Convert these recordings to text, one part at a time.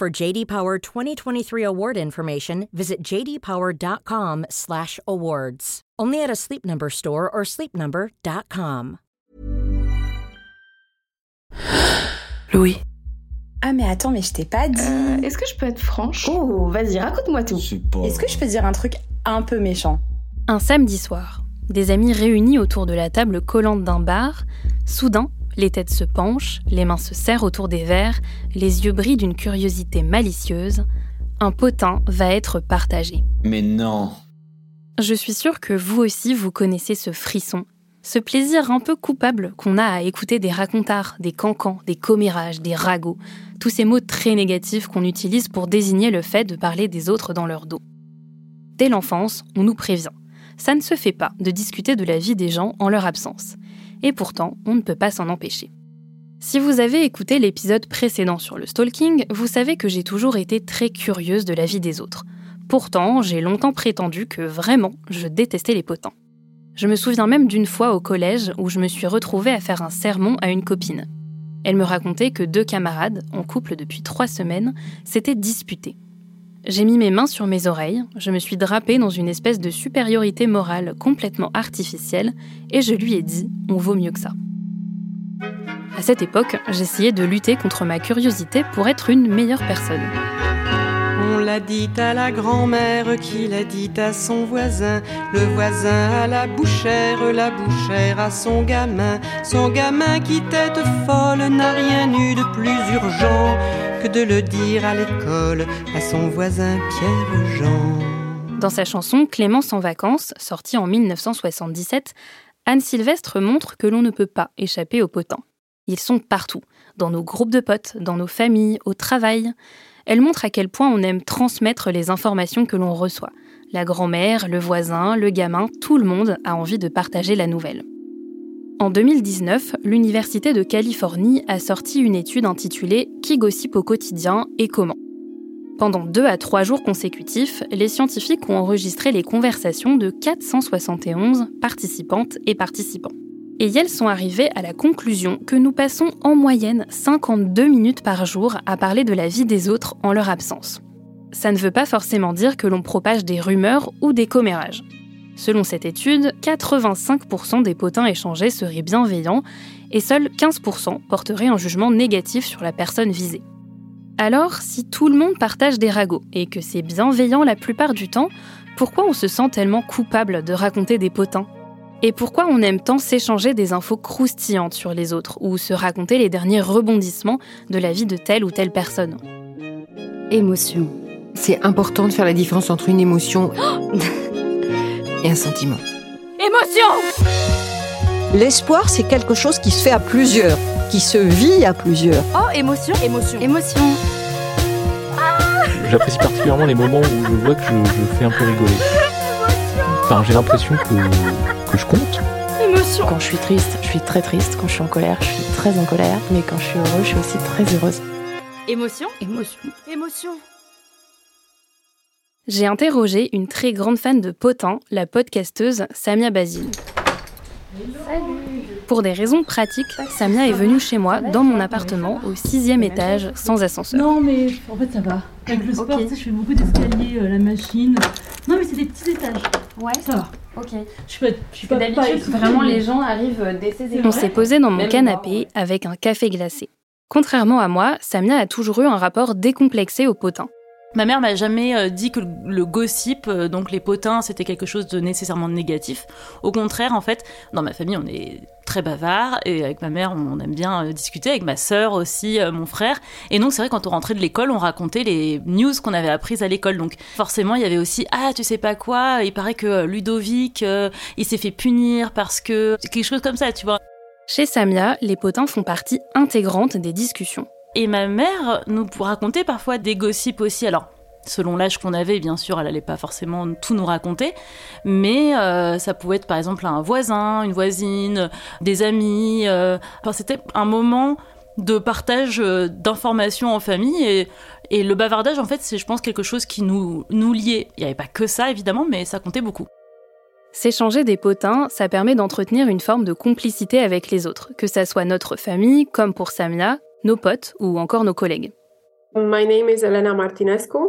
For JD Power 2023 award information, visit jdpower.com/awards. Only at a Sleep Number store or sleepnumber.com. Louis. Ah mais attends, mais je t'ai pas dit. Euh, Est-ce que je peux être franche? Oh, vas-y, raconte-moi tout. Est-ce que je peux dire un truc un peu méchant? Un samedi soir, des amis réunis autour de la table collante d'un bar, soudain, les têtes se penchent, les mains se serrent autour des verres, les yeux brillent d'une curiosité malicieuse. Un potin va être partagé. Mais non Je suis sûre que vous aussi vous connaissez ce frisson, ce plaisir un peu coupable qu'on a à écouter des racontards, des cancans, des commérages, des ragots, tous ces mots très négatifs qu'on utilise pour désigner le fait de parler des autres dans leur dos. Dès l'enfance, on nous prévient. Ça ne se fait pas de discuter de la vie des gens en leur absence. Et pourtant, on ne peut pas s'en empêcher. Si vous avez écouté l'épisode précédent sur le stalking, vous savez que j'ai toujours été très curieuse de la vie des autres. Pourtant, j'ai longtemps prétendu que vraiment, je détestais les potins. Je me souviens même d'une fois au collège où je me suis retrouvée à faire un sermon à une copine. Elle me racontait que deux camarades, en couple depuis trois semaines, s'étaient disputés. J'ai mis mes mains sur mes oreilles, je me suis drapée dans une espèce de supériorité morale complètement artificielle et je lui ai dit on vaut mieux que ça. À cette époque, j'essayais de lutter contre ma curiosité pour être une meilleure personne. On l'a dit à la grand-mère qui l'a dit à son voisin, le voisin à la bouchère, la bouchère à son gamin, son gamin qui tête folle n'a rien eu de plus urgent de le dire à l'école à son voisin Pierre Jean. Dans sa chanson Clémence en vacances, sortie en 1977, Anne Sylvestre montre que l'on ne peut pas échapper aux potins. Ils sont partout, dans nos groupes de potes, dans nos familles, au travail. Elle montre à quel point on aime transmettre les informations que l'on reçoit. La grand-mère, le voisin, le gamin, tout le monde a envie de partager la nouvelle. En 2019, l'Université de Californie a sorti une étude intitulée Qui gossip au quotidien et comment? Pendant deux à trois jours consécutifs, les scientifiques ont enregistré les conversations de 471 participantes et participants. Et elles sont arrivées à la conclusion que nous passons en moyenne 52 minutes par jour à parler de la vie des autres en leur absence. Ça ne veut pas forcément dire que l'on propage des rumeurs ou des commérages. Selon cette étude, 85% des potins échangés seraient bienveillants et seuls 15% porteraient un jugement négatif sur la personne visée. Alors, si tout le monde partage des ragots et que c'est bienveillant la plupart du temps, pourquoi on se sent tellement coupable de raconter des potins? Et pourquoi on aime tant s'échanger des infos croustillantes sur les autres ou se raconter les derniers rebondissements de la vie de telle ou telle personne? Émotion. C'est important de faire la différence entre une émotion et un sentiment. Émotion L'espoir, c'est quelque chose qui se fait à plusieurs, qui se vit à plusieurs. Oh, émotion, émotion, émotion. J'apprécie particulièrement les moments où je vois que je, je fais un peu rigoler. Enfin, j'ai l'impression que, que je compte. Émotion. Quand je suis triste, je suis très triste. Quand je suis en colère, je suis très en colère. Mais quand je suis heureuse, je suis aussi très heureuse. Émotion, émotion, émotion. J'ai interrogé une très grande fan de potins, la podcasteuse Samia Basile. Pour des raisons pratiques, Samia est venue chez moi, dans mon appartement, au sixième étage, sans ascenseur. Non, mais en fait, ça va. Avec le sport, je fais beaucoup d'escaliers, euh, la machine. Non, mais c'est des petits étages. Ouais. Ça va. Ok. Je suis pas, je suis pas, pas D'habitude, vraiment, les gens arrivent euh, dès ces On s'est posé dans mon Même canapé avec un café glacé. Contrairement à moi, Samia a toujours eu un rapport décomplexé au potin. Ma mère m'a jamais euh, dit que le gossip, euh, donc les potins, c'était quelque chose de nécessairement négatif. Au contraire, en fait, dans ma famille, on est très bavard et avec ma mère, on aime bien euh, discuter, avec ma sœur aussi, mon frère. Et donc, c'est vrai, quand on rentrait de l'école, on racontait les news qu'on avait apprises à l'école. Donc, forcément, il y avait aussi Ah, tu sais pas quoi, il paraît que Ludovic, il s'est fait punir parce que. quelque chose comme ça, tu vois. Chez Samia, les potins font partie intégrante des discussions. Et ma mère nous racontait parfois des gossips aussi. Alors, selon l'âge qu'on avait, bien sûr, elle n'allait pas forcément tout nous raconter, mais euh, ça pouvait être par exemple un voisin, une voisine, des amis. Euh, c'était un moment de partage euh, d'informations en famille et, et, le bavardage, en fait, c'est, je pense, quelque chose qui nous, nous liait. Il n'y avait pas que ça, évidemment, mais ça comptait beaucoup. S'échanger des potins, ça permet d'entretenir une forme de complicité avec les autres, que ça soit notre famille, comme pour Samia, nos potes ou encore nos collègues.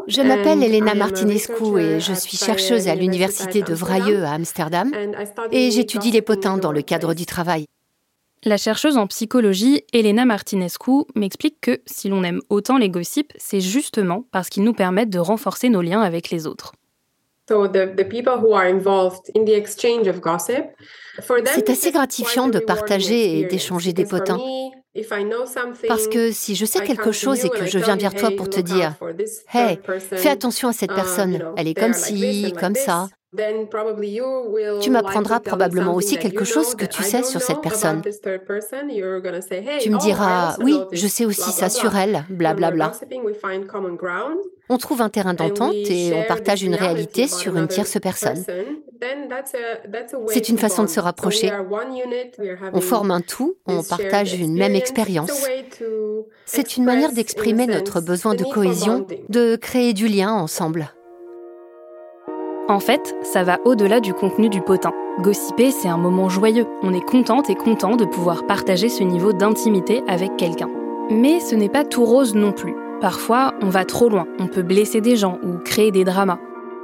Je m'appelle Elena Martinescu et je suis chercheuse à l'université de Vrije à Amsterdam et j'étudie les potins dans le cadre du travail. La chercheuse en psychologie, Elena Martinescu, m'explique que si l'on aime autant les gossips, c'est justement parce qu'ils nous permettent de renforcer nos liens avec les autres. C'est assez gratifiant de partager et d'échanger des potins. Parce que si je sais quelque chose et que je viens vers toi pour te dire, Hey, fais attention à cette uh, personne, elle est comme ci, comme ça, tu m'apprendras probablement aussi quelque chose que tu sais sur cette personne. Tu me oh, diras, oui, je sais aussi ça sur elle, blablabla. On trouve un terrain d'entente et on partage une réalité sur une tierce personne. C'est une façon de se rapprocher. On forme un tout, on partage une même expérience. C'est une manière d'exprimer notre besoin de cohésion, de créer du lien ensemble. En fait, ça va au-delà du contenu du potin. Gossiper, c'est un moment joyeux. On est contente et content de pouvoir partager ce niveau d'intimité avec quelqu'un. Mais ce n'est pas tout rose non plus. Parfois, on va trop loin, on peut blesser des gens ou créer des dramas.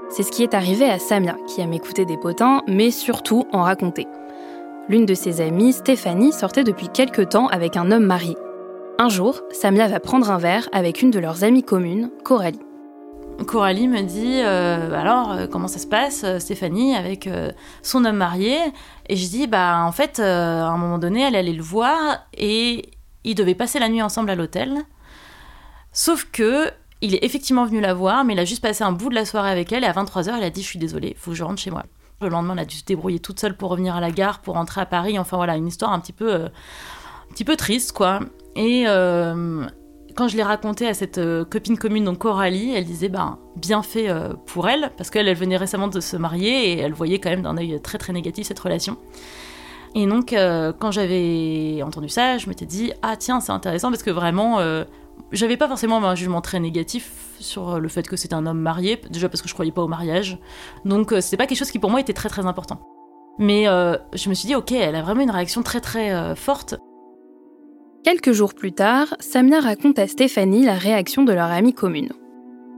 C'est ce qui est arrivé à Samia, qui aime écouter des potins, mais surtout en raconter. L'une de ses amies, Stéphanie, sortait depuis quelque temps avec un homme marié. Un jour, Samia va prendre un verre avec une de leurs amies communes, Coralie. Coralie me dit euh, alors euh, comment ça se passe euh, Stéphanie avec son homme marié? Et je dis bah en fait à un moment donné elle allait le voir et ils devaient passer la nuit ensemble à l'hôtel sauf que il est effectivement venu la voir mais il a juste passé un bout de la soirée avec elle et à 23h elle a dit je suis désolée faut que je rentre chez moi le lendemain elle a dû se débrouiller toute seule pour revenir à la gare pour rentrer à Paris enfin voilà une histoire un petit peu un petit peu triste quoi et quand je l'ai raconté à cette euh, copine commune, donc Coralie, elle disait ben, bien fait euh, pour elle, parce qu'elle elle venait récemment de se marier et elle voyait quand même d'un œil très très négatif cette relation. Et donc, euh, quand j'avais entendu ça, je m'étais dit ah tiens, c'est intéressant parce que vraiment, j'avais pas forcément un jugement très négatif sur le fait que c'était un homme marié, déjà parce que je croyais pas au mariage. Donc, c'était pas quelque chose qui pour moi était très très important. Mais je me suis dit, ok, elle a vraiment une réaction très très forte. Quelques jours plus tard, Samia raconte à Stéphanie la réaction de leur amie commune.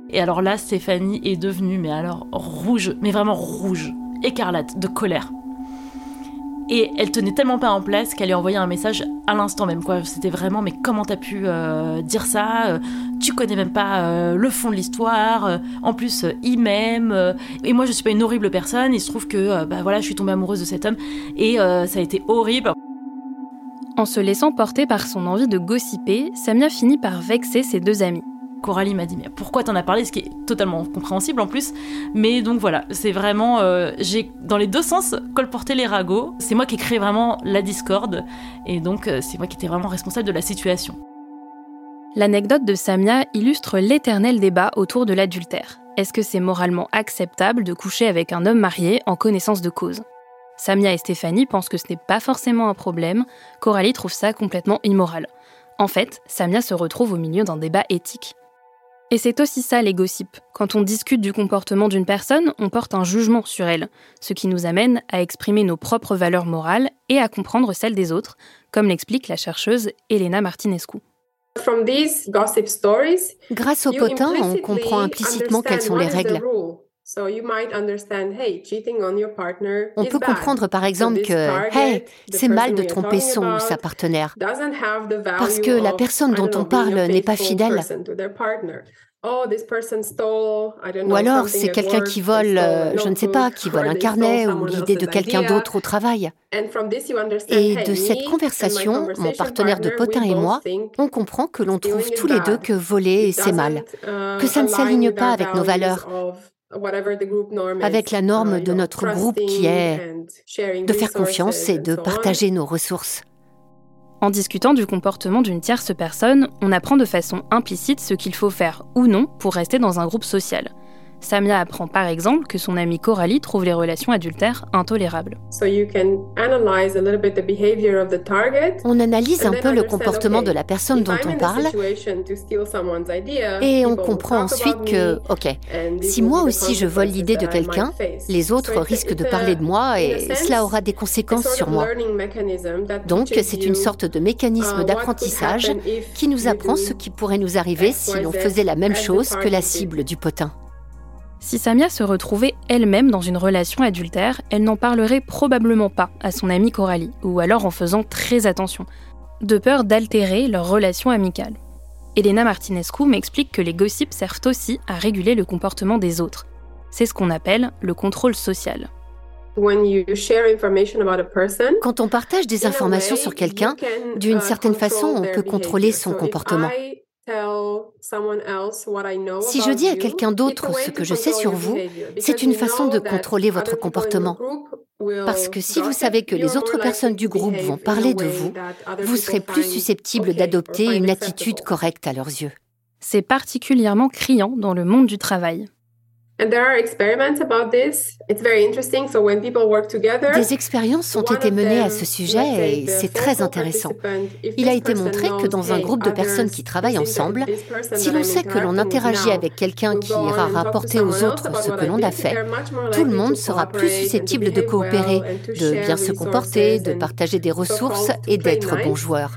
Et alors là, Stéphanie est devenue, mais alors rouge, mais vraiment rouge, écarlate, de colère. Et elle tenait tellement pas en place qu'elle lui a envoyé un message à l'instant même. Quoi. C'était vraiment, mais comment t'as pu euh, dire ça euh, Tu connais même pas euh, le fond de l'histoire. en plus, il m'aime. et moi, je suis pas une horrible personne. Il se trouve que, bah voilà, je suis tombée amoureuse de cet homme. Et ça a été horrible. En se laissant porter par son envie de gossiper, Samia finit par vexer ses deux amis. Coralie m'a dit pourquoi t'en as parlé ce qui est totalement compréhensible en plus mais donc voilà c'est vraiment euh, j'ai dans les deux sens colporté les ragots c'est moi qui ai créé vraiment la discorde et donc euh, c'est moi qui étais vraiment responsable de la situation L'anecdote de Samia illustre l'éternel débat autour de l'adultère. Est-ce que c'est moralement acceptable de coucher avec un homme marié en connaissance de cause? Samia et Stéphanie pensent que ce n'est pas forcément un problème, Coralie trouve ça complètement immoral. En fait, Samia se retrouve au milieu d'un débat éthique. Et c'est aussi ça les gossips. Quand on discute du comportement d'une personne, on porte un jugement sur elle, ce qui nous amène à exprimer nos propres valeurs morales et à comprendre celles des autres, comme l'explique la chercheuse Elena Martinescu. Grâce aux potins, on comprend implicitement quelles sont les règles. On peut comprendre par exemple que, hey, c'est mal de tromper son ou sa partenaire, parce que la personne dont on parle n'est pas fidèle. Oh, ou alors c'est quelqu'un qui vole, euh, je ne sais pas, qui vole un carnet ou l'idée de quelqu'un d'autre au travail. Et de cette conversation, mon partenaire de potin et moi, on comprend que l'on trouve tous les deux que voler, c'est mal, que ça ne s'aligne pas avec nos valeurs, avec la norme de notre groupe qui est de faire confiance et de partager nos ressources. En discutant du comportement d'une tierce personne, on apprend de façon implicite ce qu'il faut faire ou non pour rester dans un groupe social. Samia apprend par exemple que son amie Coralie trouve les relations adultères intolérables. On analyse un peu le comportement de la personne dont on parle et on comprend ensuite que, ok, si moi aussi je vole l'idée de quelqu'un, les autres risquent de parler de moi et cela aura des conséquences sur moi. Donc c'est une sorte de mécanisme uh, d'apprentissage qui nous apprend ce qui pourrait nous arriver si l'on faisait la même chose que la cible du potin. Si Samia se retrouvait elle-même dans une relation adultère, elle n'en parlerait probablement pas à son amie Coralie, ou alors en faisant très attention, de peur d'altérer leur relation amicale. Elena Martinescu m'explique que les gossips servent aussi à réguler le comportement des autres. C'est ce qu'on appelle le contrôle social. Quand on partage des informations sur quelqu'un, d'une uh, certaine façon, on peut contrôler son comportement. Si je dis à quelqu'un d'autre ce que je sais sur vous, c'est une façon de contrôler votre comportement. Parce que si vous savez que les autres personnes du groupe vont parler de vous, vous serez plus susceptible d'adopter une attitude correcte à leurs yeux. C'est particulièrement criant dans le monde du travail. Des expériences ont été menées à ce sujet et c'est très intéressant. Il a été montré que dans un groupe de personnes qui travaillent ensemble, si l'on sait que l'on interagit avec quelqu'un qui ira rapporter aux autres ce que l'on a fait, tout le monde sera plus susceptible de coopérer, de bien se comporter, de partager des ressources et d'être bon joueur.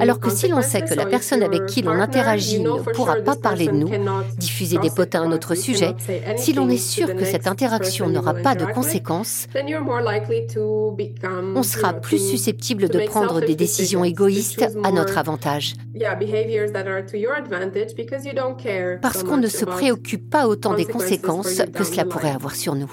Alors que si l'on sait que la personne avec qui l'on interagit ne pourra pas parler de nous, diffuser des potins à notre sujet, si l'on est sûr que cette interaction n'aura pas de conséquences, on sera plus susceptible de prendre des décisions égoïstes à notre avantage. Parce qu'on ne se préoccupe pas autant des conséquences que cela pourrait avoir sur nous.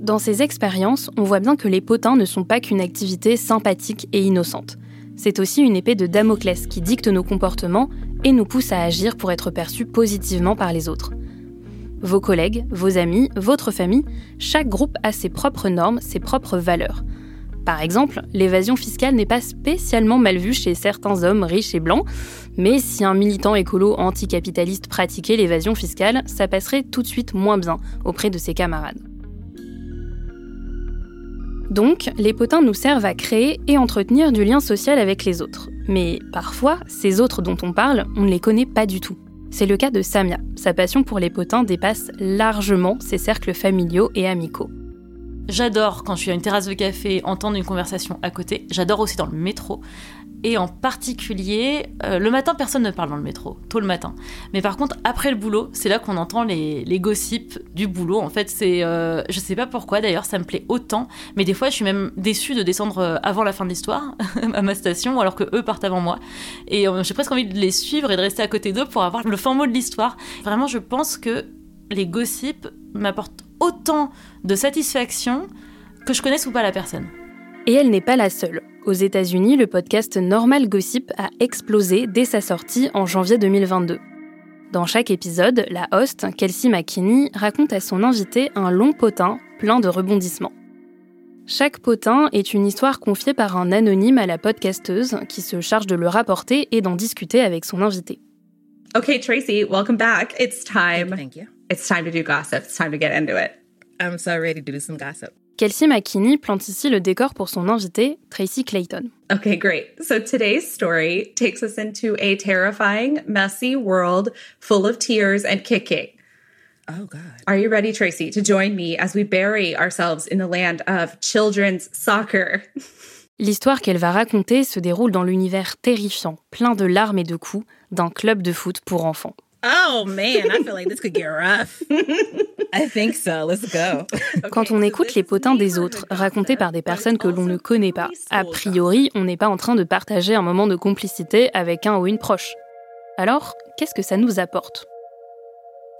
Dans ces expériences, on voit bien que les potins ne sont pas qu'une activité sympathique et innocente. C'est aussi une épée de Damoclès qui dicte nos comportements et nous pousse à agir pour être perçus positivement par les autres. Vos collègues, vos amis, votre famille, chaque groupe a ses propres normes, ses propres valeurs. Par exemple, l'évasion fiscale n'est pas spécialement mal vue chez certains hommes riches et blancs, mais si un militant écolo anticapitaliste pratiquait l'évasion fiscale, ça passerait tout de suite moins bien auprès de ses camarades. Donc, les potins nous servent à créer et entretenir du lien social avec les autres. Mais parfois, ces autres dont on parle, on ne les connaît pas du tout. C'est le cas de Samia. Sa passion pour les potins dépasse largement ses cercles familiaux et amicaux. J'adore quand je suis à une terrasse de café entendre une conversation à côté. J'adore aussi dans le métro et en particulier, euh, le matin, personne ne parle dans le métro, tôt le matin. Mais par contre, après le boulot, c'est là qu'on entend les, les, gossips du boulot. En fait, c'est, euh, je sais pas pourquoi d'ailleurs, ça me plaît autant. Mais des fois, je suis même déçue de descendre euh, avant la fin de l'histoire à ma station, alors que eux partent avant moi. Et j'ai presque envie de les suivre et de rester à côté d'eux pour avoir le fin mot de l'histoire. Vraiment, je pense que les gossips m'apportent autant de satisfaction que je connaisse ou pas la personne. Et elle n'est pas la seule. Aux États-Unis, le podcast Normal Gossip a explosé dès sa sortie en janvier 2022. Dans chaque épisode, la host, Kelsey McKinney, raconte à son invité un long potin plein de rebondissements. Chaque potin est une histoire confiée par un anonyme à la podcasteuse qui se charge de le rapporter et d'en discuter avec son invité. Okay, Tracy, welcome back. It's time. Thank you. It's time to do gossip. It's time to get into it. I'm so ready to do some gossip. Kelsey McKinney plante ici le décor pour son invité, Tracy Clayton. Okay, great. So today's story takes us into a terrifying, messy world full of tears and kicking. Oh, God. Are you ready, Tracy, to join me as we bury ourselves in the land of children's soccer? L'histoire qu'elle va raconter se déroule dans l'univers terrifiant, plein de larmes et de coups, d'un club de foot pour enfants. Oh man, I feel like this could get rough. I think so. Let's go. Quand on écoute les potins des autres, racontés par des personnes que l'on ne connaît pas, a priori, on n'est pas en train de partager un moment de complicité avec un ou une proche. Alors, qu'est-ce que ça nous apporte?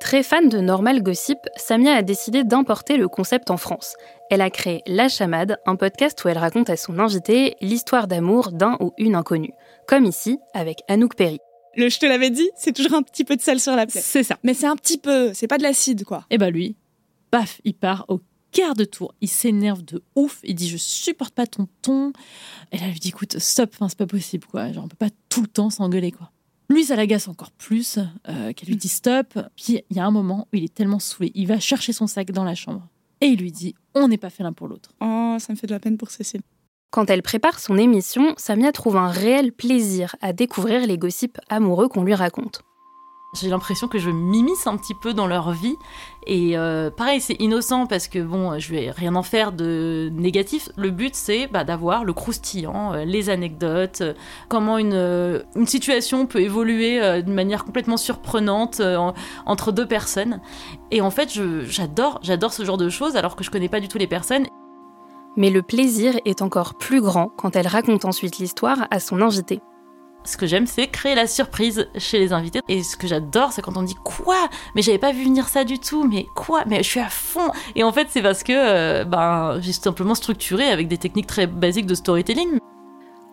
Très fan de normal gossip, Samia a décidé d'importer le concept en France. Elle a créé La Chamade, un podcast où elle raconte à son invité l'histoire d'amour d'un ou une inconnue, comme ici avec Anouk Perry. Le je te l'avais dit, c'est toujours un petit peu de sel sur la plaie. C'est ça. Mais c'est un petit peu, c'est pas de l'acide quoi. Et bah lui, paf, il part au quart de tour. Il s'énerve de ouf. Il dit Je supporte pas ton ton. Et là, elle lui dit Écoute, stop, enfin, c'est pas possible, quoi. Genre, on peut pas tout le temps s'engueuler, quoi. Lui, ça l'agace encore plus, euh, qu'elle lui dit stop. Puis il y a un moment où il est tellement saoulé, il va chercher son sac dans la chambre et il lui dit On n'est pas fait l'un pour l'autre. Oh, ça me fait de la peine pour Cécile. Quand elle prépare son émission, Samia trouve un réel plaisir à découvrir les gossips amoureux qu'on lui raconte. J'ai l'impression que je m'immisce un petit peu dans leur vie. Et euh, pareil, c'est innocent parce que bon, je vais rien en faire de négatif. Le but, c'est bah, d'avoir le croustillant, euh, les anecdotes, euh, comment une, situation peut évoluer d'une manière complètement surprenante entre deux personnes. Et en fait, j'adore, j'adore ce genre de choses alors que je connais pas du tout les personnes. Mais le plaisir est encore plus grand quand elle raconte ensuite l'histoire à son invité. Ce que j'aime, c'est créer la surprise chez les invités. Et ce que j'adore, c'est quand on dit quoi? Mais j'avais pas vu venir ça du tout. Mais quoi? Mais je suis à fond. Et en fait, c'est parce que euh, ben, j'ai simplement structuré avec des techniques très basiques de storytelling.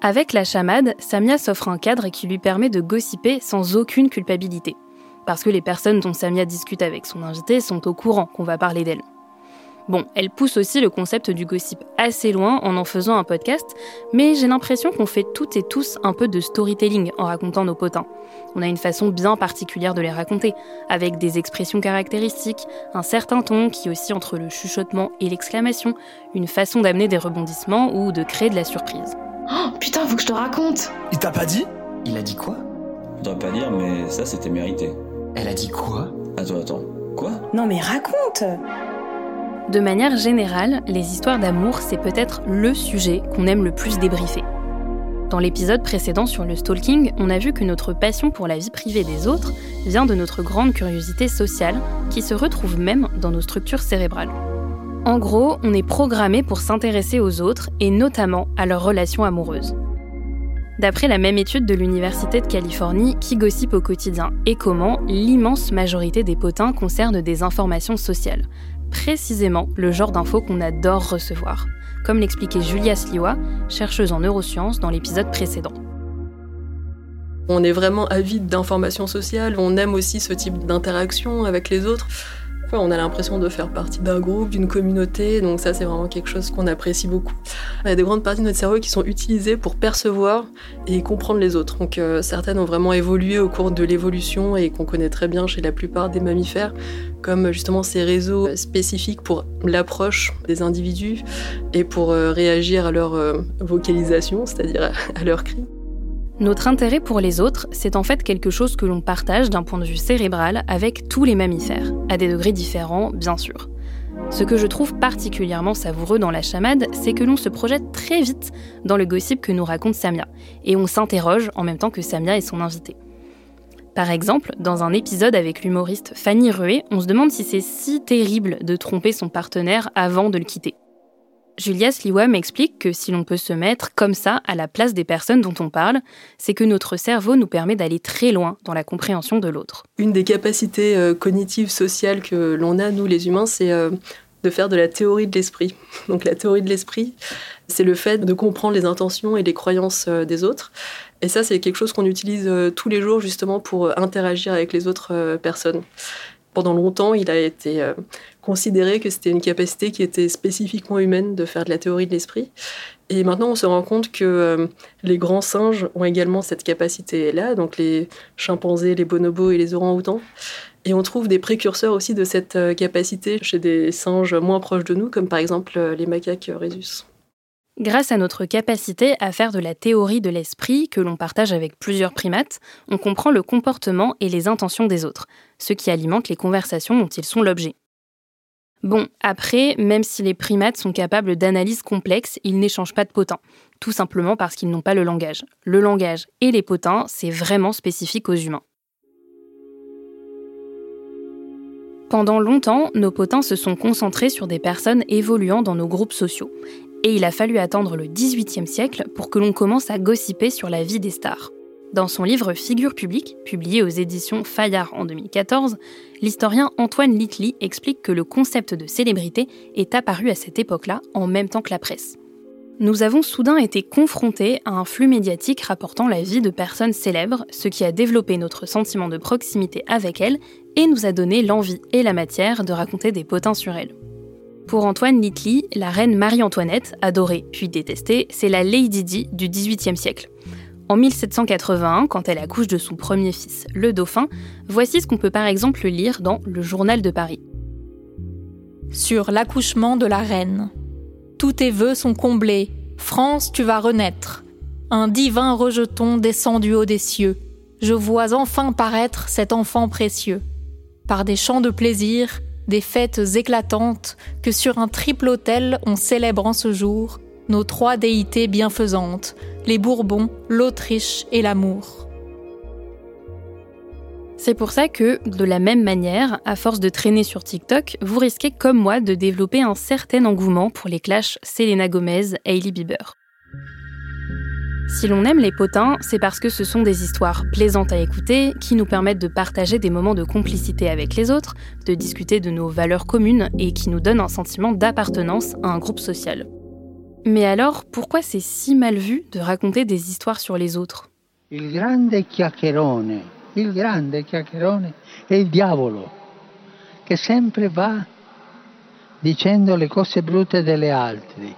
Avec la chamade, Samia s'offre un cadre qui lui permet de gossiper sans aucune culpabilité. Parce que les personnes dont Samia discute avec son invité sont au courant qu'on va parler d'elle. Bon, elle pousse aussi le concept du gossip assez loin en en faisant un podcast, mais j'ai l'impression qu'on fait toutes et tous un peu de storytelling en racontant nos potins. On a une façon bien particulière de les raconter, avec des expressions caractéristiques, un certain ton qui aussi entre le chuchotement et l'exclamation, une façon d'amener des rebondissements ou de créer de la surprise. Oh putain, faut que je te raconte Il t'a pas dit? Il a dit quoi? Je dois pas dire, mais ça c'était mérité. Elle a dit quoi? Attends, attends. Quoi? Non mais raconte de manière générale, les histoires d'amour, c'est peut-être le sujet qu'on aime le plus débriefer. Dans l'épisode précédent sur le stalking, on a vu que notre passion pour la vie privée des autres vient de notre grande curiosité sociale qui se retrouve même dans nos structures cérébrales. En gros, on est programmé pour s'intéresser aux autres et notamment à leurs relations amoureuses. D'après la même étude de l'Université de Californie qui gossipe au quotidien et comment, l'immense majorité des potins concernent des informations sociales, précisément le genre d'infos qu'on adore recevoir, comme l'expliquait Julia Sliwa, chercheuse en neurosciences dans l'épisode précédent. On est vraiment avide d'informations sociales, on aime aussi ce type d'interaction avec les autres on a l'impression de faire partie d'un groupe, d'une communauté, donc ça c'est vraiment quelque chose qu'on apprécie beaucoup. Il y a des grandes parties de notre cerveau qui sont utilisées pour percevoir et comprendre les autres. Donc euh, certaines ont vraiment évolué au cours de l'évolution et qu'on connaît très bien chez la plupart des mammifères, comme justement ces réseaux spécifiques pour l'approche des individus et pour euh, réagir à leur euh, vocalisation, c'est-à-dire à leurs cris. Notre intérêt pour les autres, c'est en fait quelque chose que l'on partage d'un point de vue cérébral avec tous les mammifères, à des degrés différents, bien sûr. Ce que je trouve particulièrement savoureux dans la chamade, c'est que l'on se projette très vite dans le gossip que nous raconte Samia, et on s'interroge en même temps que Samia et son invité. Par exemple, dans un épisode avec l'humoriste Fanny Rué, on se demande si c'est si terrible de tromper son partenaire avant de le quitter. Julia Sliwa m'explique que si l'on peut se mettre comme ça à la place des personnes dont on parle, c'est que notre cerveau nous permet d'aller très loin dans la compréhension de l'autre. Une des capacités euh, cognitives sociales que l'on a, nous les humains, c'est euh, de faire de la théorie de l'esprit. Donc la théorie de l'esprit, c'est le fait de comprendre les intentions et les croyances euh, des autres. Et ça, c'est quelque chose qu'on utilise tous les jours justement pour interagir avec les autres personnes. Pendant longtemps, il a été considérer que c'était une capacité qui était spécifiquement humaine de faire de la théorie de l'esprit. Et maintenant, on se rend compte que euh, les grands singes ont également cette capacité-là, donc les chimpanzés, les bonobos et les orang-outans. Et on trouve des précurseurs aussi de cette euh, capacité chez des singes moins proches de nous, comme par exemple euh, les macaques rhésus. Grâce à notre capacité à faire de la théorie de l'esprit que l'on partage avec plusieurs primates, on comprend le comportement et les intentions des autres, ce qui alimente les conversations dont ils sont l'objet. Bon, après, même si les primates sont capables d'analyses complexes, ils n'échangent pas de potins, tout simplement parce qu'ils n'ont pas le langage. Le langage et les potins, c'est vraiment spécifique aux humains. Pendant longtemps, nos potins se sont concentrés sur des personnes évoluant dans nos groupes sociaux. Et il a fallu attendre le XVIIIe siècle pour que l'on commence à gossiper sur la vie des stars. Dans son livre Figure publique, publié aux éditions Fayard en 2014, l'historien Antoine Litli explique que le concept de célébrité est apparu à cette époque-là en même temps que la presse. Nous avons soudain été confrontés à un flux médiatique rapportant la vie de personnes célèbres, ce qui a développé notre sentiment de proximité avec elles et nous a donné l'envie et la matière de raconter des potins sur elles. Pour Antoine Litli, la reine Marie-Antoinette, adorée puis détestée, c'est la Lady Di du XVIIIe siècle. En 1781, quand elle accouche de son premier fils, le dauphin, voici ce qu'on peut par exemple lire dans Le Journal de Paris. Sur l'accouchement de la reine. Tous tes vœux sont comblés. France, tu vas renaître. Un divin rejeton descend du haut des cieux. Je vois enfin paraître cet enfant précieux. Par des chants de plaisir, des fêtes éclatantes, que sur un triple autel on célèbre en ce jour nos trois déités bienfaisantes, les Bourbons, l'Autriche et l'amour. C'est pour ça que, de la même manière, à force de traîner sur TikTok, vous risquez comme moi de développer un certain engouement pour les clashs Selena Gomez-Hailey Bieber. Si l'on aime les potins, c'est parce que ce sont des histoires plaisantes à écouter, qui nous permettent de partager des moments de complicité avec les autres, de discuter de nos valeurs communes et qui nous donnent un sentiment d'appartenance à un groupe social. Mais alors, pourquoi c'est si mal vu de raconter des histoires sur les autres? Il grande chiacchierone, il è il diavolo, che sempre va dicendo le cose brutte delle altri.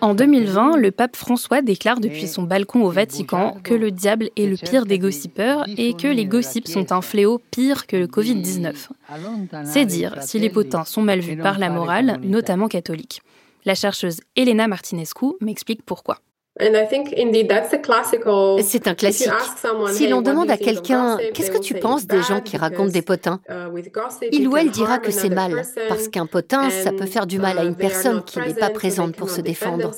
En 2020, le pape François déclare depuis son balcon au Vatican que le diable est le pire des gossipeurs et que les gossips sont un fléau pire que le Covid-19. C'est dire si les potins sont mal vus par la morale, notamment catholique. La chercheuse Elena Martinescu m'explique pourquoi. C'est un classique. Si l'on demande à quelqu'un qu'est-ce que tu penses des gens qui racontent des potins, uh, il ou elle dira que c'est mal, parce qu'un potin, ça peut faire du mal à une personne qui n'est pas présente pour se défendre.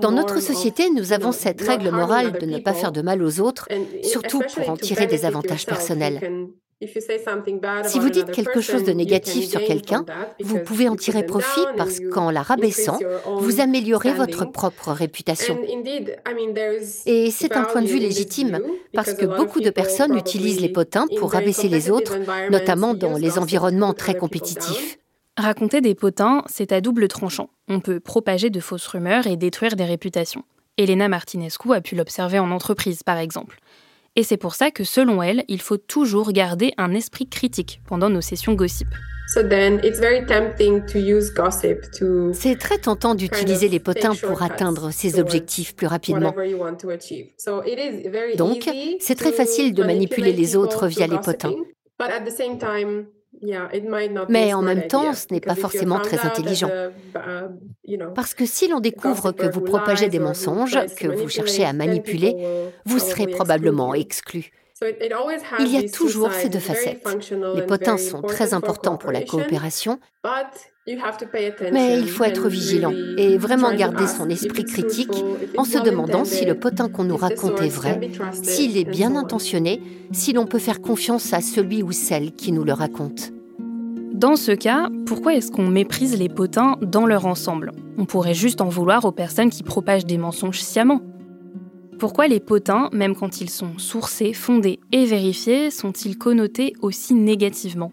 Dans notre société, nous avons cette règle morale de ne pas faire de mal aux autres, surtout pour en tirer des avantages personnels. Si vous dites quelque chose de négatif sur quelqu'un, vous pouvez en tirer profit parce qu'en la rabaissant, vous améliorez votre propre réputation. Et c'est un point de vue légitime parce que beaucoup de personnes utilisent les potins pour rabaisser les autres, notamment dans les environnements très compétitifs. Raconter des potins, c'est à double tranchant. On peut propager de fausses rumeurs et détruire des réputations. Elena Martinescu a pu l'observer en entreprise, par exemple. Et c'est pour ça que, selon elle, il faut toujours garder un esprit critique pendant nos sessions gossip. C'est très tentant d'utiliser les potins pour atteindre ses objectifs plus rapidement. Donc, c'est très facile de manipuler les autres via les potins. Mais en même temps, ce n'est pas forcément très intelligent. Uh, Parce que si l'on découvre que vous propagez des mensonges, que vous cherchez à manipuler, vous serez probablement exclu. Il y a toujours ces deux facettes. Les potins sont très importants pour la coopération, mais il faut être vigilant et vraiment garder son esprit critique en se demandant si le potin qu'on nous raconte est vrai, s'il est bien intentionné, si l'on peut faire confiance à celui ou celle qui nous le raconte. Dans ce cas, pourquoi est-ce qu'on méprise les potins dans leur ensemble? On pourrait juste en vouloir aux personnes qui propagent des mensonges sciemment. Pourquoi les potins, même quand ils sont sourcés, fondés et vérifiés, sont-ils connotés aussi négativement?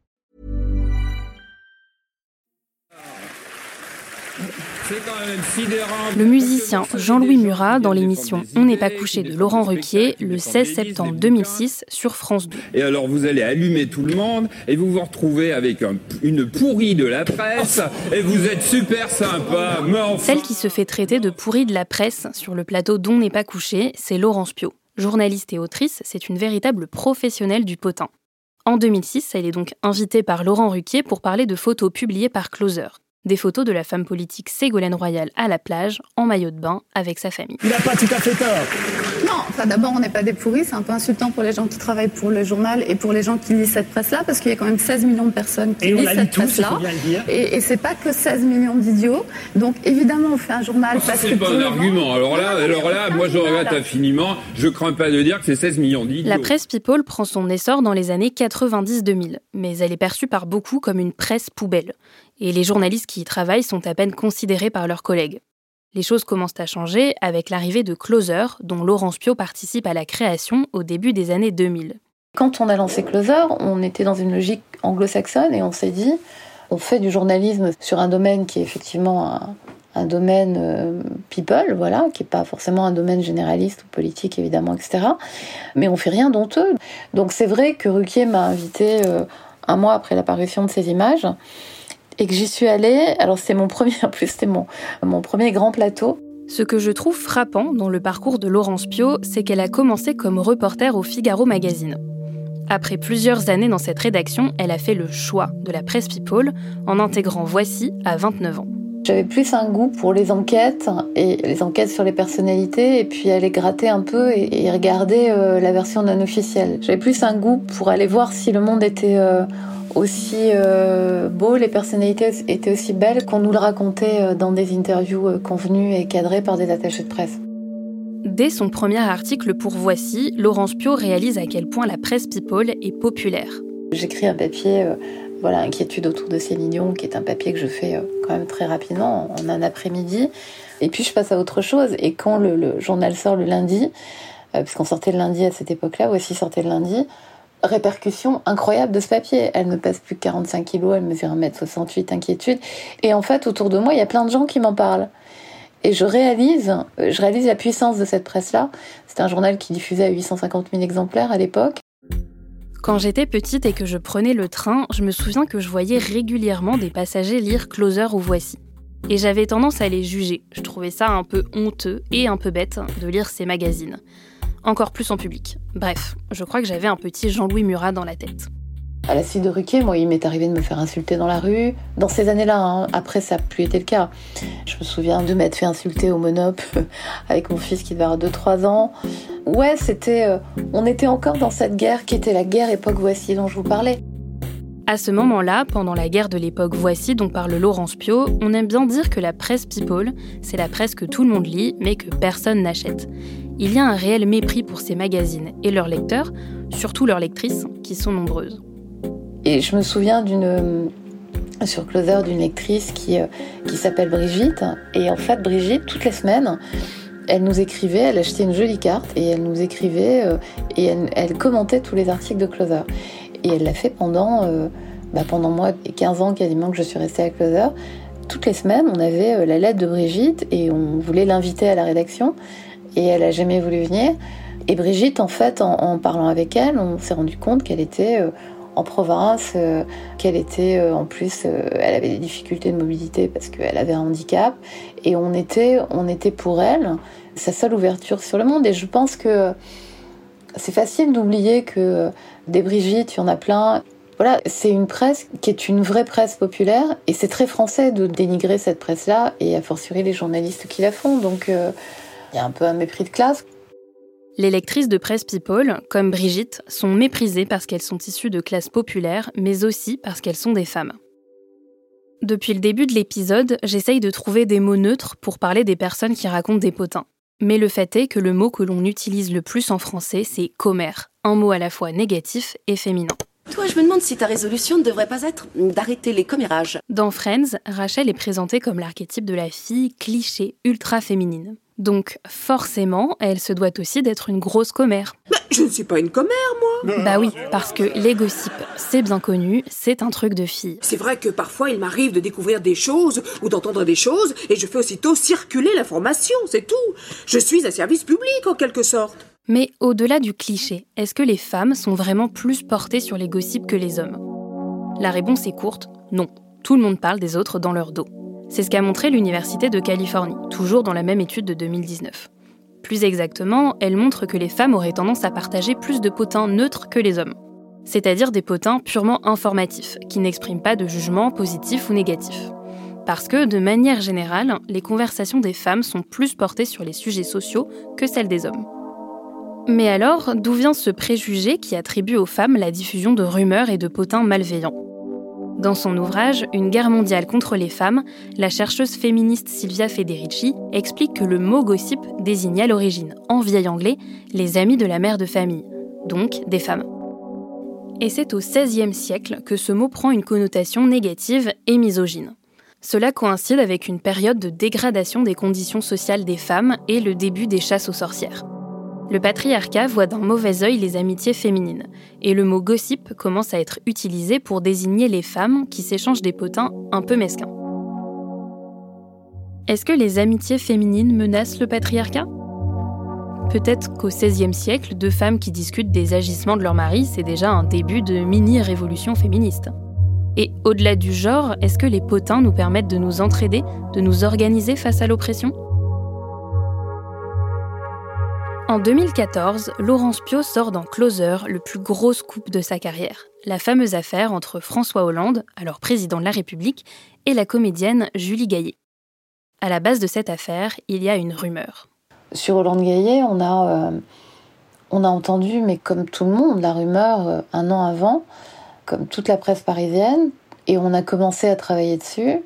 Le musicien Jean-Louis Murat dans l'émission On n'est pas couché de Laurent Ruquier le 16 septembre 2006 sur France 2. Et alors vous allez allumer tout le monde et vous vous retrouvez avec une pourrie de la presse et vous êtes super sympa. Celle qui se fait traiter de pourrie de la presse sur le plateau d'On n'est pas couché, c'est Laurence Pio. Journaliste et autrice, c'est une véritable professionnelle du potin. En 2006, elle est donc invitée par Laurent Ruquier pour parler de photos publiées par Closer. Des photos de la femme politique Ségolène Royal à la plage, en maillot de bain, avec sa famille. Il n'a pas tout à fait tort. Non, enfin d'abord on n'est pas des pourris, c'est un peu insultant pour les gens qui travaillent pour le journal et pour les gens qui lisent cette presse-là, parce qu'il y a quand même 16 millions de personnes qui et lisent cette presse-là. Et, et c'est pas que 16 millions d'idiots. Donc évidemment on fait un journal oh, parce que... C'est pas un argument. Alors là, alors là moi je regrette infiniment. Je crains pas de dire que c'est 16 millions d'idiots. La presse People prend son essor dans les années 90-2000, mais elle est perçue par beaucoup comme une presse poubelle et les journalistes qui y travaillent sont à peine considérés par leurs collègues. Les choses commencent à changer avec l'arrivée de Closer, dont Laurence Pio participe à la création au début des années 2000. Quand on a lancé Closer, on était dans une logique anglo-saxonne et on s'est dit, on fait du journalisme sur un domaine qui est effectivement un, domaine euh, people, voilà, qui n'est pas forcément un domaine généraliste ou politique évidemment, etc. Mais on fait rien d'honteux. Donc c'est vrai que Ruquier m'a invité euh, un mois après l'apparition de ces images et que j'y suis allée. Alors c'est mon premier, en plus c'était mon, mon premier grand plateau. Ce que je trouve frappant dans le parcours de Laurence Pio, c'est qu'elle a commencé comme reporter au Figaro Magazine. Après plusieurs années dans cette rédaction, elle a fait le choix de la presse People en intégrant Voici à 29 ans. J'avais plus un goût pour les enquêtes et les enquêtes sur les personnalités et puis aller gratter un peu et, regarder euh, la version non officielle. J'avais plus un goût pour aller voir si le monde était euh, aussi euh, beau, les personnalités étaient aussi belles qu'on nous le racontait euh, dans des interviews euh, convenues et cadrées par des attachés de presse. Dès son premier article pour Voici, Laurence Pio réalise à quel point la presse people est populaire. J'écris un papier, voilà, Inquiétude autour de Céline Dion, qui est un papier que je fais quand même très rapidement, en un après-midi. Et puis je passe à autre chose. Et quand le, le journal sort le lundi, puisqu'on sortait le lundi à cette époque-là, Voici sortait le lundi, répercussion incroyable de ce papier. Elle ne pèse plus que 45 kilos, elle mesure 1m68, inquiétude. Et en fait, autour de moi, il y a plein de gens qui m'en parlent. Et je réalise, je réalise la puissance de cette presse-là. C'est un journal qui diffusait à 850 000 exemplaires à l'époque. Quand j'étais petite et que je prenais le train, je me souviens que je voyais régulièrement des passagers lire Closer ou Voici. Et j'avais tendance à les juger. Je trouvais ça un peu honteux et un peu bête de lire ces magazines encore plus en public. Bref, je crois que j'avais un petit Jean-Louis Murat dans la tête. À la suite de Ruquier, moi, il m'est arrivé de me faire insulter dans la rue. Dans ces années-là, hein. après, ça n'a plus été le cas. Je me souviens de m'être fait insulter au monop avec mon fils qui devait avoir 2-3 ans. Ouais, c'était. Euh, on était encore dans cette guerre qui était la guerre époque Voici dont je vous parlais. À ce moment-là, pendant la guerre de l'époque Voici dont parle Laurence Pio, on aime bien dire que la presse people, c'est la presse que tout le monde lit mais que personne n'achète il y a un réel mépris pour ces magazines et leurs lecteurs, surtout leurs lectrices, qui sont nombreuses. Et je me souviens d'une euh, sur Closer d'une lectrice qui, euh, qui s'appelle Brigitte. Et en fait, Brigitte, toutes les semaines, elle nous écrivait, elle achetait une jolie carte et elle nous écrivait euh, et elle, commentait tous les articles de Closer. Et elle l'a fait pendant, bah pendant moi, 15 ans quasiment que je suis restée à Closer. Toutes les semaines, on avait la lettre de Brigitte et on voulait l'inviter à la rédaction et elle a jamais voulu venir. Et Brigitte, en fait, en, parlant avec elle, on s'est rendu compte qu'elle était euh, en province, euh, qu'elle était euh, en plus, elle avait des difficultés de mobilité parce qu'elle avait un handicap, et on était, on était pour elle sa seule ouverture sur le monde. Et je pense que c'est facile d'oublier que des Brigitte, il y en a plein. Voilà, c'est une presse qui est une vraie presse populaire, et c'est très français de dénigrer cette presse-là, et a fortiori les journalistes qui la font. Donc il y a un peu un mépris de classe. Les lectrices de presse People, comme Brigitte, sont méprisées parce qu'elles sont issues de classes populaires, mais aussi parce qu'elles sont des femmes. Depuis le début de l'épisode, j'essaye de trouver des mots neutres pour parler des personnes qui racontent des potins. Mais le fait est que le mot que l'on utilise le plus en français, c'est commère, un mot à la fois négatif et féminin. Toi, je me demande si ta résolution ne devrait pas être d'arrêter les commérages. Dans Friends, Rachel est présentée comme l'archétype de la fille cliché ultra féminine. Donc forcément, elle se doit aussi d'être une grosse commère. Bah, je ne suis pas une commère, moi Bah oui, parce que les gossips, c'est bien connu, c'est un truc de fille. C'est vrai que parfois il m'arrive de découvrir des choses ou d'entendre des choses et je fais aussitôt circuler l'information, c'est tout. Je suis un service public en quelque sorte. Mais au-delà du cliché, est-ce que les femmes sont vraiment plus portées sur les gossips que les hommes? La réponse est courte, non. Tout le monde parle des autres dans leur dos. C'est ce qu'a montré l'Université de Californie, toujours dans la même étude de 2019. Plus exactement, elle montre que les femmes auraient tendance à partager plus de potins neutres que les hommes, c'est-à-dire des potins purement informatifs, qui n'expriment pas de jugement positif ou négatif. Parce que, de manière générale, les conversations des femmes sont plus portées sur les sujets sociaux que celles des hommes. Mais alors, d'où vient ce préjugé qui attribue aux femmes la diffusion de rumeurs et de potins malveillants? Dans son ouvrage Une guerre mondiale contre les femmes, la chercheuse féministe Silvia Federici explique que le mot gossip désigne à l'origine, en vieil anglais, les amis de la mère de famille, donc des femmes. Et c'est au XVIe siècle que ce mot prend une connotation négative et misogyne. Cela coïncide avec une période de dégradation des conditions sociales des femmes et le début des chasses aux sorcières. Le patriarcat voit d'un mauvais œil les amitiés féminines, et le mot gossip commence à être utilisé pour désigner les femmes qui s'échangent des potins un peu mesquins. Est-ce que les amitiés féminines menacent le patriarcat? Peut-être qu'au XVIe siècle, deux femmes qui discutent des agissements de leur mari, c'est déjà un début de mini-révolution féministe. Et au-delà du genre, est-ce que les potins nous permettent de nous entraider, de nous organiser face à l'oppression? En 2014, Laurence Pio sort dans Closer le plus gros scoop de sa carrière, la fameuse affaire entre François Hollande, alors président de la République, et la comédienne Julie Gaillet. À la base de cette affaire, il y a une rumeur. Sur Hollande Gaillet, on a, euh, entendu, mais comme tout le monde, la rumeur euh, un an avant, comme toute la presse parisienne, et on a commencé à travailler dessus.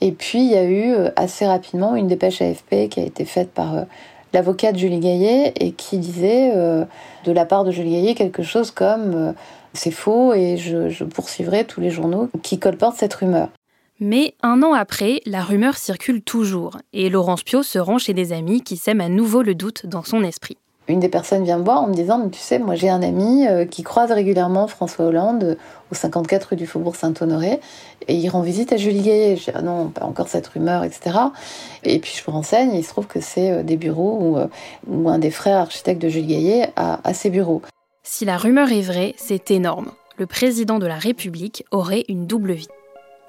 Et puis, il y a eu euh, assez rapidement une dépêche AFP qui a été faite par l'avocate Julie Gaillet et qui disait euh, de la part de Julie Gaillet quelque chose comme euh, c'est faux et je, poursuivrai tous les journaux qui colportent cette rumeur. Mais un an après, la rumeur circule toujours et Laurence Pio se rend chez des amis qui sèment à nouveau le doute dans son esprit une des personnes vient me voir en me disant tu sais moi j'ai un ami euh, qui croise régulièrement François Hollande euh, au 54 rue du Faubourg Saint-Honoré et il rend visite à Julie Gaillet. Je dis ah non pas encore cette rumeur etc. Et puis je me renseigne et il se trouve que c'est euh, des bureaux où, un des frères architectes de Julie Gaillet a ses bureaux. Si la rumeur est vraie, c'est énorme. Le président de la République aurait une double vie.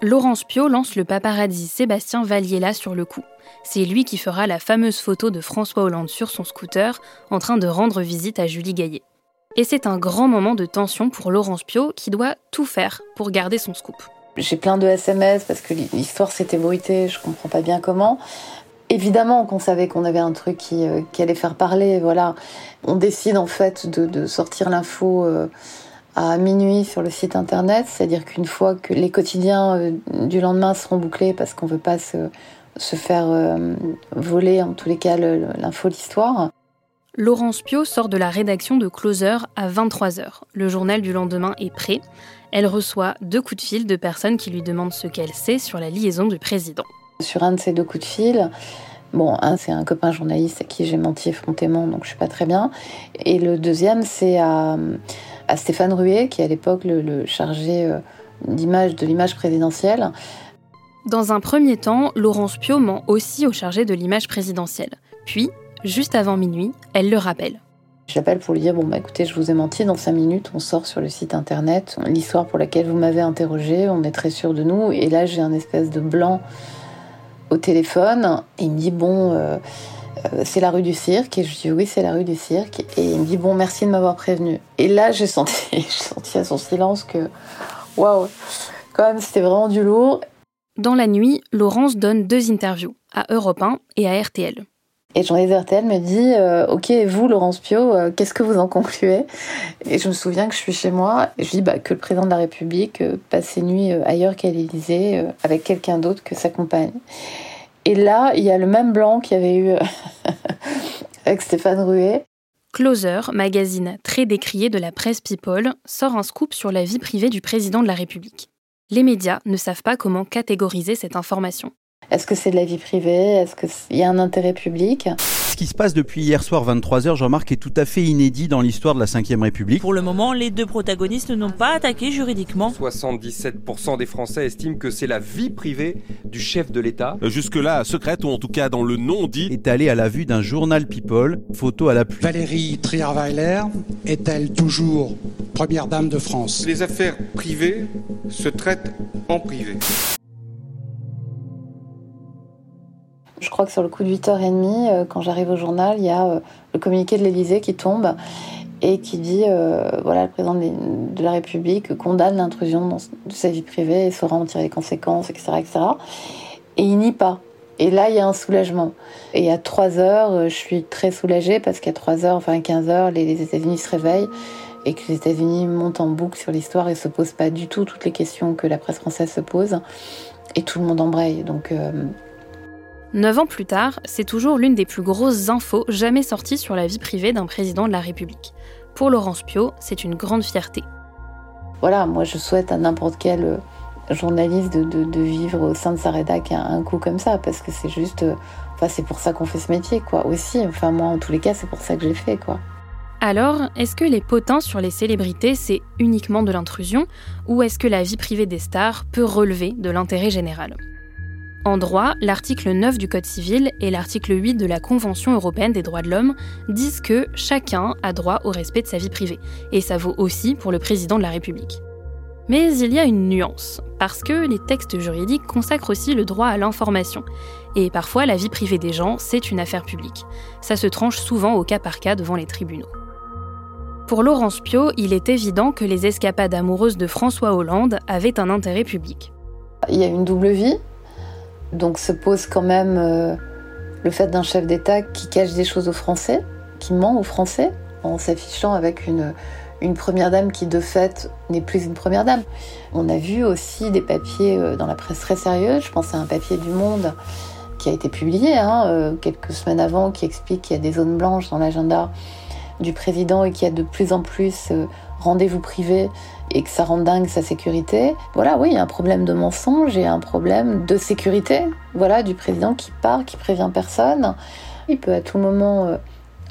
Laurence Pio lance le paparazzi Sébastien Valliela sur le coup. C'est lui qui fera la fameuse photo de François Hollande sur son scooter en train de rendre visite à Julie Gaillet. Et c'est un grand moment de tension pour Laurence Pio qui doit tout faire pour garder son scoop. J'ai plein de SMS parce que l'histoire s'était bruitée, je comprends pas bien comment. Évidemment qu'on savait qu'on avait un truc qui, euh, allait faire parler, voilà. On décide en fait de, sortir l'info. Euh, à minuit sur le site internet, c'est-à-dire qu'une fois que les quotidiens euh, du lendemain seront bouclés parce qu'on ne veut pas se, se faire euh, voler en tous les cas l'info l'histoire. Laurence Pio sort de la rédaction de Closer à 23h. Le journal du lendemain est prêt. Elle reçoit deux coups de fil de personnes qui lui demandent ce qu'elle sait sur la liaison du président. Sur un de ces deux coups de fil, Bon, un, c'est un copain journaliste à qui j'ai menti effrontément, donc je suis pas très bien. Et le deuxième, c'est à, à Stéphane Ruet, qui est à l'époque le, chargé euh, d'image de l'image présidentielle. Dans un premier temps, Laurence Pio ment aussi au chargé de l'image présidentielle. Puis, juste avant minuit, elle le rappelle. J'appelle pour lui dire bon bah écoutez je vous ai menti dans cinq minutes on sort sur le site internet l'histoire pour laquelle vous m'avez interrogé on est très sûr de nous et là j'ai un espèce de blanc au téléphone et il me dit bon euh, euh, c'est la rue du cirque et je dis oui c'est la rue du cirque. Et il me dit bon merci de m'avoir prévenu. Et là j'ai senti j'ai senti à son silence que waouh quand même c'était vraiment du lourd. Dans la nuit Laurence donne deux interviews à Europe 1 et à RTL et Jean-Yves RTL me dit euh, Ok, vous, Laurence Pio, qu'est-ce que vous en concluez? Et je me souviens que je suis chez moi et je dis bah, que le président de la République passe ses nuits ailleurs qu'à l'Élysée avec quelqu'un d'autre que sa compagne. Et là, il y a le même blanc qu'il y avait eu avec Stéphane Ruet. Closer, magazine très décrié de la presse People, sort un scoop sur la vie privée du président de la République. Les médias ne savent pas comment catégoriser cette information. Est-ce que c'est de la vie privée? Est-ce qu'il y a un intérêt public? Qui se passe depuis hier soir 23h, Jean-Marc, est tout à fait inédit dans l'histoire de la Ve République. Pour le moment, les deux protagonistes n'ont pas attaqué juridiquement. 77% des Français estiment que c'est la vie privée du chef de l'État. Euh, jusque-là, secrète, ou en tout cas dans le non-dit. Est allé à la vue d'un journal People, photo à la pluie. Valérie Trierweiler est-elle toujours première dame de France? Les affaires privées se traitent en privé. Je crois que sur le coup de 8h30, euh, quand j'arrive au journal, il y a euh, le communiqué de l'Elysée qui tombe et qui dit euh, voilà, le président de la République condamne l'intrusion de sa vie privée et saura en tirer les conséquences, etc. etc. Et il nie pas. Et là, il y a un soulagement. Et à 3 heures, je suis très soulagée parce qu'à 3 heures, enfin 15 heures, les, États-Unis se réveillent et que les États-Unis montent en boucle sur l'histoire et se posent pas du tout toutes les questions que la presse française se pose. Et tout le monde embraye. Donc. Neuf ans plus tard, c'est toujours l'une des plus grosses infos jamais sorties sur la vie privée d'un président de la République. Pour Laurence Pio, c'est une grande fierté. Voilà, moi je souhaite à n'importe quel euh, journaliste de, vivre au sein de sa rédac un, coup comme ça, parce que c'est juste. Euh, enfin, c'est pour ça qu'on fait ce métier, quoi, aussi. Enfin, moi, en tous les cas, c'est pour ça que j'ai fait, quoi. Alors, est-ce que les potins sur les célébrités, c'est uniquement de l'intrusion, ou est-ce que la vie privée des stars peut relever de l'intérêt général? En droit, l'article 9 du Code civil et l'article 8 de la Convention européenne des droits de l'homme disent que chacun a droit au respect de sa vie privée, et ça vaut aussi pour le président de la République. Mais il y a une nuance, parce que les textes juridiques consacrent aussi le droit à l'information, et parfois la vie privée des gens, c'est une affaire publique. Ça se tranche souvent au cas par cas devant les tribunaux. Pour Laurence Pio, il est évident que les escapades amoureuses de François Hollande avaient un intérêt public. Il y a une double vie, donc se pose quand même euh, le fait d'un chef d'État qui cache des choses aux Français, qui ment aux Français, en s'affichant avec une, première dame qui de fait n'est plus une première dame. On a vu aussi des papiers euh, dans la presse très sérieux, je pense à un papier du Monde qui a été publié hein, euh, quelques semaines avant, qui explique qu'il y a des zones blanches dans l'agenda du président et qu'il y a de plus en plus rendez-vous privés et que ça rend dingue sa sécurité. Voilà, oui, il y a un problème de mensonge et un problème de sécurité. Voilà, du président qui part, qui prévient personne. Il peut à tout moment euh,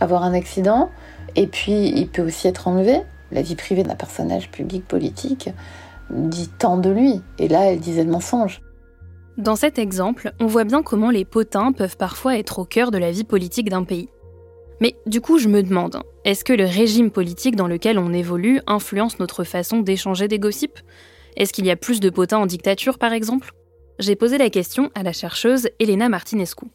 avoir un accident et puis il peut aussi être enlevé. La vie privée d'un personnage public politique dit tant de lui et là elle disait le mensonge. Dans cet exemple, on voit bien comment les potins peuvent parfois être au cœur de la vie politique d'un pays. Mais du coup, je me demande, est-ce que le régime politique dans lequel on évolue influence notre façon d'échanger des gossips? Est-ce qu'il y a plus de potins en dictature, par exemple? J'ai posé la question à la chercheuse Elena Martinescu.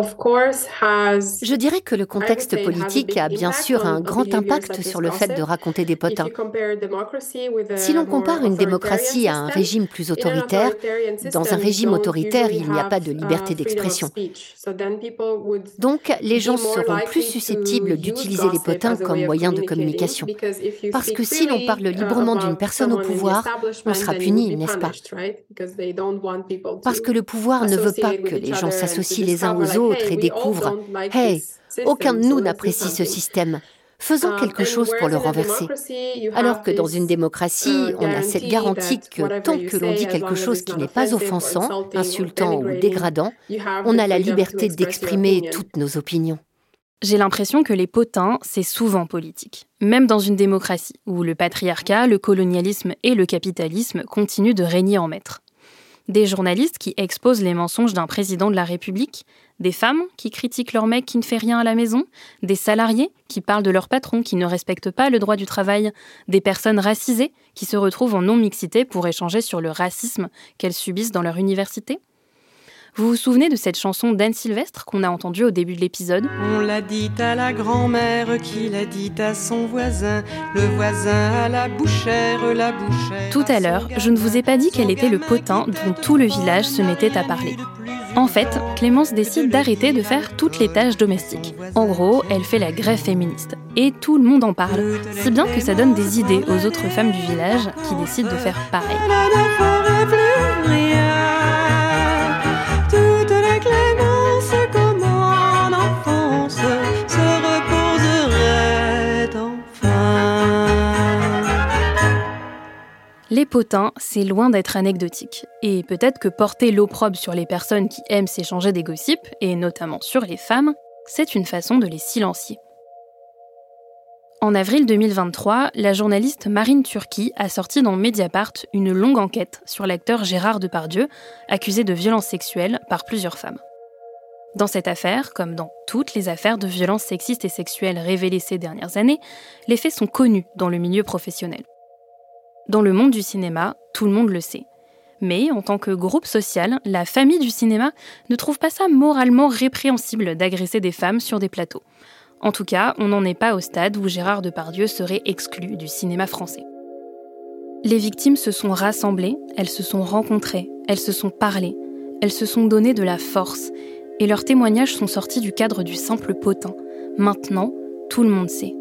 Je dirais que le contexte politique a bien sûr un grand impact sur le fait de raconter des potins. Si l'on compare une démocratie à un régime plus autoritaire, dans un régime autoritaire, il n'y a pas de liberté d'expression. Donc, les gens seront plus susceptibles d'utiliser les potins comme moyen de communication. Parce que si l'on parle librement d'une personne au pouvoir, on sera puni, n'est-ce pas? Parce que le pouvoir ne veut pas que les gens s'associent les uns aux autres et découvrent Hey, aucun de nous n'apprécie ce système. Faisons um, quelque chose pour le renverser. Alors que dans une démocratie, uh, on a cette garantie que tant que l'on dit quelque chose qui n'est pas offensant, insultant ou dégradant, on a la liberté d'exprimer toutes nos opinions. J'ai l'impression que les potins, c'est souvent politique, même dans une démocratie où le patriarcat, le colonialisme et le capitalisme continuent de régner en maître. Des journalistes qui exposent les mensonges d'un président de la République, des femmes qui critiquent leur mec qui ne fait rien à la maison, des salariés qui parlent de leur patron qui ne respecte pas le droit du travail, des personnes racisées qui se retrouvent en non-mixité pour échanger sur le racisme qu'elles subissent dans leur université. Vous vous souvenez de cette chanson d'Anne Sylvestre qu'on a entendue au début de l'épisode? On l'a dit à la grand-mère qui l'a dit à son voisin, le voisin à la bouchère, la bouchère. Tout à l'heure, je ne vous ai pas dit quel était le potin dont tout le village se mettait à parler. En fait, Clémence décide d'arrêter de faire toutes les tâches domestiques. En gros, elle fait la grève féministe. Et tout le monde en parle, si bien que ça donne des idées aux autres femmes du village qui décident de faire pareil. Les potins, c'est loin d'être anecdotique. Et peut-être que porter l'opprobre sur les personnes qui aiment s'échanger des gossips, et notamment sur les femmes, c'est une façon de les silencier. En avril 2023, la journaliste Marine Turki a sorti dans Mediapart une longue enquête sur l'acteur Gérard Depardieu, accusé de violences sexuelles par plusieurs femmes. Dans cette affaire, comme dans toutes les affaires de violences sexistes et sexuelles révélées ces dernières années, les faits sont connus dans le milieu professionnel. Dans le monde du cinéma, tout le monde le sait. Mais en tant que groupe social, la famille du cinéma ne trouve pas ça moralement répréhensible d'agresser des femmes sur des plateaux. En tout cas, on n'en est pas au stade où Gérard Depardieu serait exclu du cinéma français. Les victimes se sont rassemblées, elles se sont rencontrées, elles se sont parlées, elles se sont données de la force, et leurs témoignages sont sortis du cadre du simple potin. Maintenant, tout le monde sait.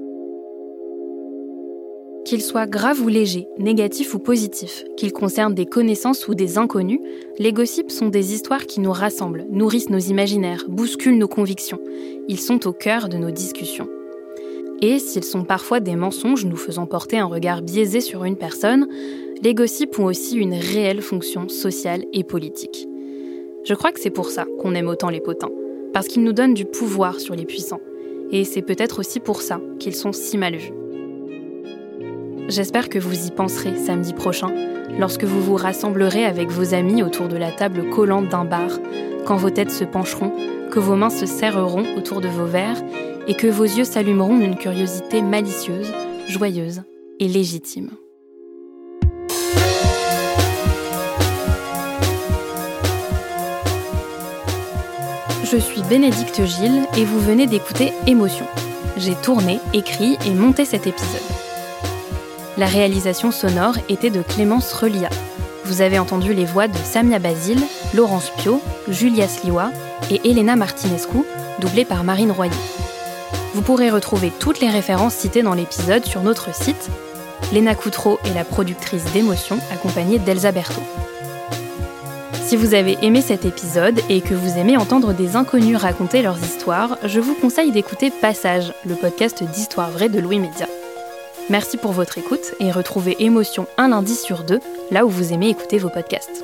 Qu'il soit grave ou léger, négatif ou positif, qu'il concerne des connaissances ou des inconnus, les gossips sont des histoires qui nous rassemblent, nourrissent nos imaginaires, bousculent nos convictions. Ils sont au cœur de nos discussions. Et s'ils sont parfois des mensonges nous faisant porter un regard biaisé sur une personne, les gossips ont aussi une réelle fonction sociale et politique. Je crois que c'est pour ça qu'on aime autant les potins, parce qu'ils nous donnent du pouvoir sur les puissants. Et c'est peut-être aussi pour ça qu'ils sont si mal vus. J'espère que vous y penserez samedi prochain, lorsque vous vous rassemblerez avec vos amis autour de la table collante d'un bar, quand vos têtes se pencheront, que vos mains se serreront autour de vos verres et que vos yeux s'allumeront d'une curiosité malicieuse, joyeuse et légitime. Je suis Bénédicte Gilles et vous venez d'écouter Émotion. J'ai tourné, écrit et monté cet épisode. La réalisation sonore était de Clémence Relia. Vous avez entendu les voix de Samia Basile, Laurence Pio, Julia Sliwa et Elena Martinescu, doublées par Marine Royer. Vous pourrez retrouver toutes les références citées dans l'épisode sur notre site. Léna Coutreau est la productrice d'émotion accompagnée d'Elsa Berthaud. Si vous avez aimé cet épisode et que vous aimez entendre des inconnus raconter leurs histoires, je vous conseille d'écouter Passage, le podcast d'histoire vraie de Louis Média. Merci pour votre écoute et retrouvez Émotion un lundi sur deux, là où vous aimez écouter vos podcasts.